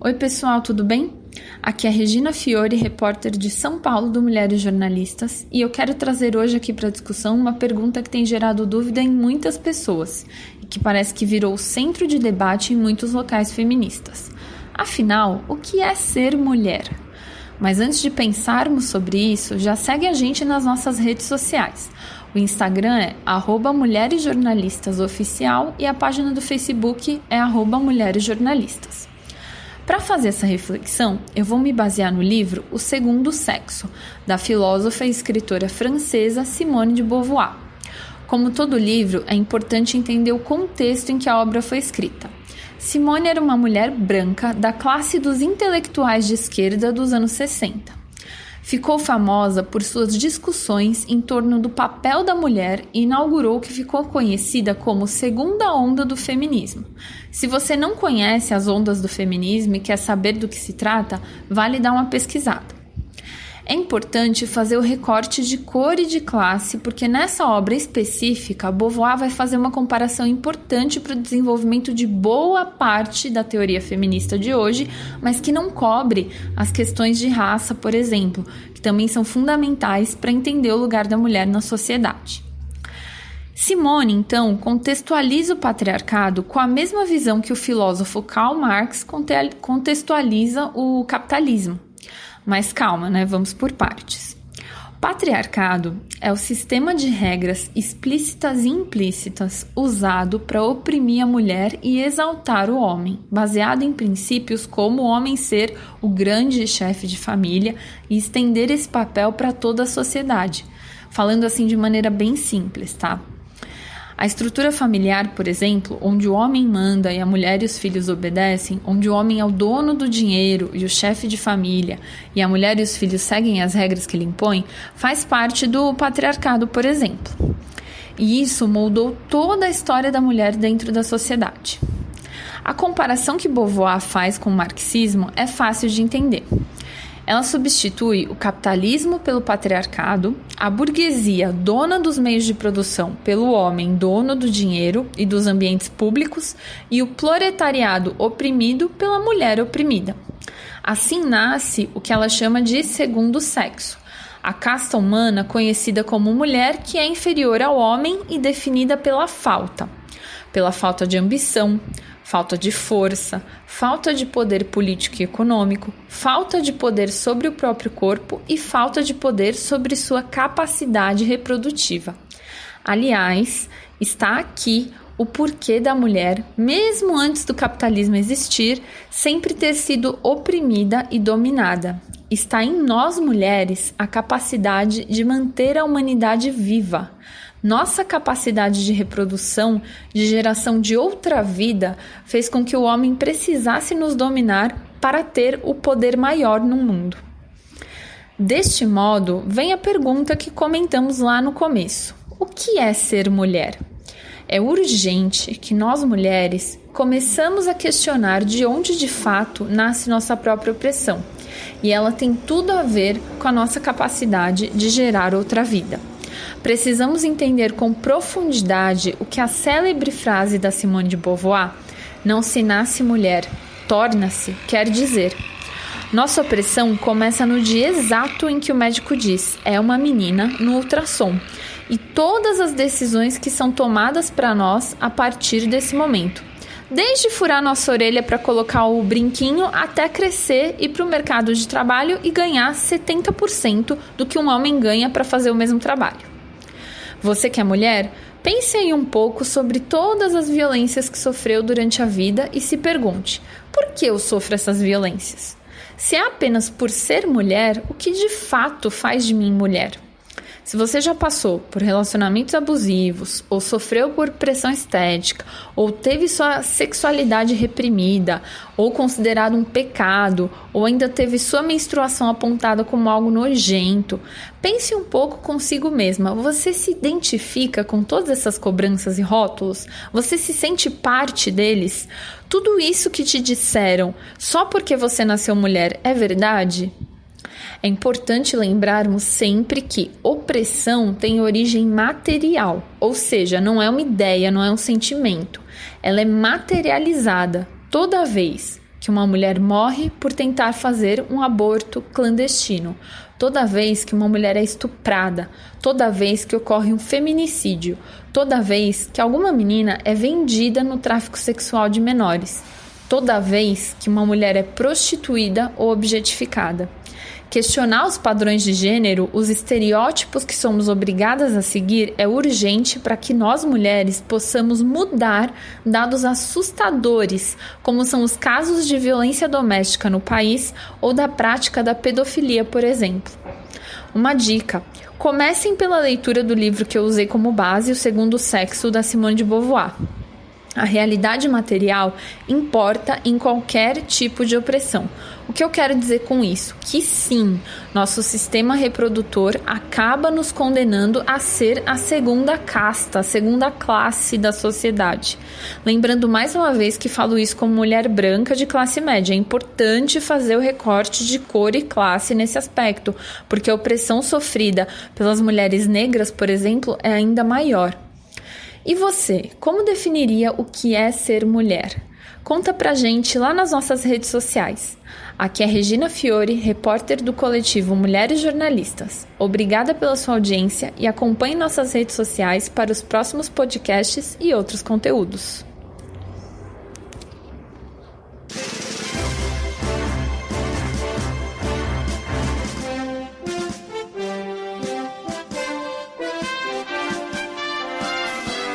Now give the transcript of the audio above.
Oi, pessoal, tudo bem? Aqui é Regina Fiore, repórter de São Paulo do Mulheres Jornalistas, e eu quero trazer hoje aqui para discussão uma pergunta que tem gerado dúvida em muitas pessoas e que parece que virou centro de debate em muitos locais feministas. Afinal, o que é ser mulher? Mas antes de pensarmos sobre isso, já segue a gente nas nossas redes sociais. O Instagram é arroba Mulheres Jornalistas Oficial e a página do Facebook é arroba Mulheres Jornalistas. Para fazer essa reflexão, eu vou me basear no livro O Segundo Sexo, da filósofa e escritora francesa Simone de Beauvoir. Como todo livro, é importante entender o contexto em que a obra foi escrita. Simone era uma mulher branca da classe dos intelectuais de esquerda dos anos 60. Ficou famosa por suas discussões em torno do papel da mulher e inaugurou o que ficou conhecida como segunda onda do feminismo. Se você não conhece as ondas do feminismo e quer saber do que se trata, vale dar uma pesquisada. É importante fazer o recorte de cor e de classe, porque nessa obra específica, Beauvoir vai fazer uma comparação importante para o desenvolvimento de boa parte da teoria feminista de hoje, mas que não cobre as questões de raça, por exemplo, que também são fundamentais para entender o lugar da mulher na sociedade. Simone, então, contextualiza o patriarcado com a mesma visão que o filósofo Karl Marx contextualiza o capitalismo. Mas calma, né? Vamos por partes. Patriarcado é o sistema de regras explícitas e implícitas usado para oprimir a mulher e exaltar o homem, baseado em princípios como o homem ser o grande chefe de família e estender esse papel para toda a sociedade. Falando assim de maneira bem simples, tá? A estrutura familiar, por exemplo, onde o homem manda e a mulher e os filhos obedecem, onde o homem é o dono do dinheiro e o chefe de família, e a mulher e os filhos seguem as regras que ele impõe, faz parte do patriarcado, por exemplo. E isso moldou toda a história da mulher dentro da sociedade. A comparação que Beauvoir faz com o marxismo é fácil de entender. Ela substitui o capitalismo pelo patriarcado, a burguesia, dona dos meios de produção, pelo homem, dono do dinheiro e dos ambientes públicos, e o proletariado oprimido pela mulher oprimida. Assim nasce o que ela chama de segundo sexo, a casta humana conhecida como mulher que é inferior ao homem e definida pela falta, pela falta de ambição, falta de força, falta de poder político e econômico, falta de poder sobre o próprio corpo e falta de poder sobre sua capacidade reprodutiva. Aliás, está aqui o porquê da mulher, mesmo antes do capitalismo existir, sempre ter sido oprimida e dominada. Está em nós mulheres a capacidade de manter a humanidade viva. Nossa capacidade de reprodução, de geração de outra vida, fez com que o homem precisasse nos dominar para ter o poder maior no mundo. Deste modo, vem a pergunta que comentamos lá no começo: o que é ser mulher? É urgente que nós mulheres começamos a questionar de onde de fato nasce nossa própria opressão, e ela tem tudo a ver com a nossa capacidade de gerar outra vida. Precisamos entender com profundidade o que a célebre frase da Simone de Beauvoir, não se nasce mulher, torna-se, quer dizer. Nossa opressão começa no dia exato em que o médico diz: é uma menina no ultrassom, e todas as decisões que são tomadas para nós a partir desse momento. Desde furar nossa orelha para colocar o brinquinho até crescer e para o mercado de trabalho e ganhar 70% do que um homem ganha para fazer o mesmo trabalho. Você que é mulher, pense aí um pouco sobre todas as violências que sofreu durante a vida e se pergunte: por que eu sofro essas violências? Se é apenas por ser mulher, o que de fato faz de mim mulher? Se você já passou por relacionamentos abusivos, ou sofreu por pressão estética, ou teve sua sexualidade reprimida, ou considerado um pecado, ou ainda teve sua menstruação apontada como algo nojento, pense um pouco consigo mesma. Você se identifica com todas essas cobranças e rótulos? Você se sente parte deles? Tudo isso que te disseram só porque você nasceu mulher é verdade? É importante lembrarmos sempre que opressão tem origem material, ou seja, não é uma ideia, não é um sentimento. Ela é materializada toda vez, que uma mulher morre por tentar fazer um aborto clandestino, toda vez que uma mulher é estuprada, toda vez que ocorre um feminicídio, toda vez que alguma menina é vendida no tráfico sexual de menores, toda vez que uma mulher é prostituída ou objetificada. Questionar os padrões de gênero, os estereótipos que somos obrigadas a seguir, é urgente para que nós mulheres possamos mudar dados assustadores, como são os casos de violência doméstica no país ou da prática da pedofilia, por exemplo. Uma dica: comecem pela leitura do livro que eu usei como base, O Segundo Sexo, da Simone de Beauvoir. A realidade material importa em qualquer tipo de opressão. O que eu quero dizer com isso? Que sim, nosso sistema reprodutor acaba nos condenando a ser a segunda casta, a segunda classe da sociedade. Lembrando mais uma vez que falo isso como mulher branca de classe média. É importante fazer o recorte de cor e classe nesse aspecto, porque a opressão sofrida pelas mulheres negras, por exemplo, é ainda maior. E você, como definiria o que é ser mulher? Conta pra gente lá nas nossas redes sociais. Aqui é Regina Fiore, repórter do coletivo Mulheres Jornalistas. Obrigada pela sua audiência e acompanhe nossas redes sociais para os próximos podcasts e outros conteúdos.